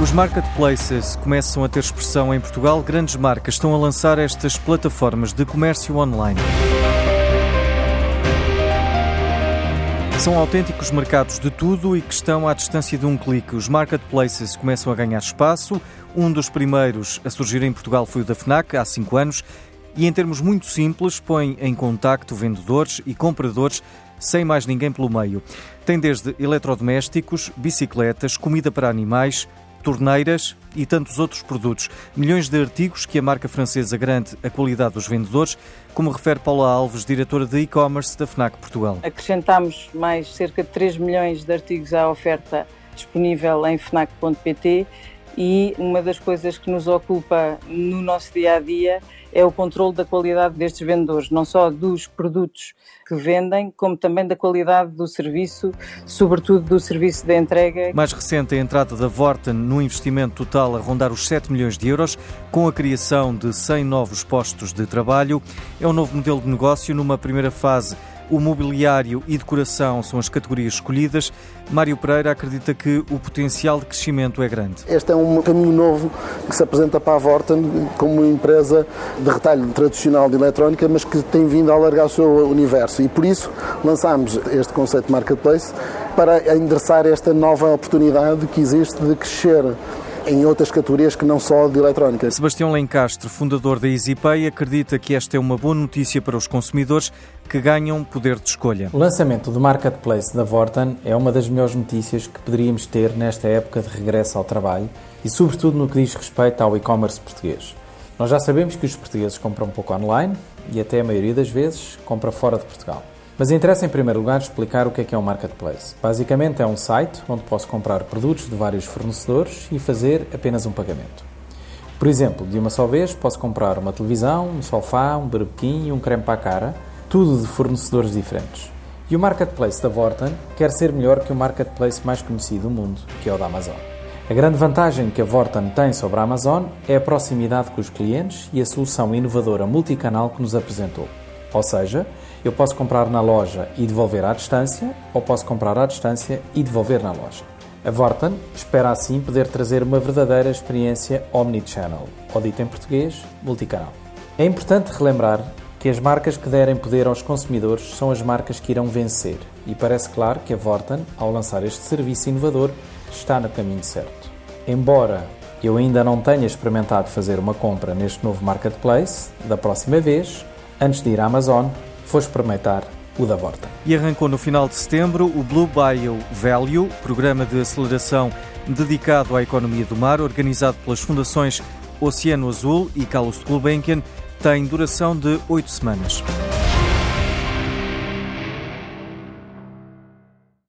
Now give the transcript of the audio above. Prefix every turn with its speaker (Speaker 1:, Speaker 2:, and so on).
Speaker 1: Os marketplaces começam a ter expressão em Portugal. Grandes marcas estão a lançar estas plataformas de comércio online. São autênticos mercados de tudo e que estão à distância de um clique. Os marketplaces começam a ganhar espaço. Um dos primeiros a surgir em Portugal foi o da FNAC, há cinco anos, e em termos muito simples põe em contacto vendedores e compradores sem mais ninguém pelo meio. Tem desde eletrodomésticos, bicicletas, comida para animais, torneiras e tantos outros produtos. Milhões de artigos que a marca francesa garante a qualidade dos vendedores, como refere Paula Alves, diretora de e-commerce da FNAC Portugal.
Speaker 2: Acrescentamos mais cerca de 3 milhões de artigos à oferta disponível em fnac.pt e uma das coisas que nos ocupa no nosso dia a dia é o controle da qualidade destes vendedores, não só dos produtos que vendem, como também da qualidade do serviço, sobretudo do serviço de entrega.
Speaker 1: Mais recente, a entrada da Vorten no investimento total a rondar os 7 milhões de euros, com a criação de 100 novos postos de trabalho. É um novo modelo de negócio numa primeira fase o mobiliário e decoração são as categorias escolhidas. Mário Pereira acredita que o potencial de crescimento é grande.
Speaker 3: Este é um caminho novo que se apresenta para a Vorten como uma empresa de retalho tradicional de eletrónica, mas que tem vindo a alargar o seu universo. E por isso lançámos este conceito marketplace para endereçar esta nova oportunidade que existe de crescer em outras categorias que não só de eletrónica.
Speaker 1: Sebastião Lencastre, fundador da EasyPay, acredita que esta é uma boa notícia para os consumidores que ganham poder de escolha.
Speaker 4: O lançamento do marketplace da Vorten é uma das melhores notícias que poderíamos ter nesta época de regresso ao trabalho e, sobretudo, no que diz respeito ao e-commerce português. Nós já sabemos que os portugueses compram um pouco online e, até a maioria das vezes, compra fora de Portugal. Mas interessa em primeiro lugar explicar o que é que é um marketplace. Basicamente é um site onde posso comprar produtos de vários fornecedores e fazer apenas um pagamento. Por exemplo, de uma só vez posso comprar uma televisão, um sofá, um berbequim e um creme para a cara, tudo de fornecedores diferentes. E o marketplace da Vorten quer ser melhor que o marketplace mais conhecido do mundo, que é o da Amazon. A grande vantagem que a Vorten tem sobre a Amazon é a proximidade com os clientes e a solução inovadora multicanal que nos apresentou. Ou seja, eu posso comprar na loja e devolver à distância, ou posso comprar à distância e devolver na loja. A Vorten espera assim poder trazer uma verdadeira experiência omnichannel, ou dito em português, multicanal. É importante relembrar que as marcas que derem poder aos consumidores são as marcas que irão vencer, e parece claro que a Vorten, ao lançar este serviço inovador, está no caminho certo. Embora eu ainda não tenha experimentado fazer uma compra neste novo marketplace, da próxima vez, antes de ir à Amazon, foi experimentar o da Vorta.
Speaker 1: E arrancou no final de setembro o Blue Bio Value, programa de aceleração dedicado à economia do mar, organizado pelas fundações Oceano Azul e Carlos de Gulbenkian, tem duração de oito semanas.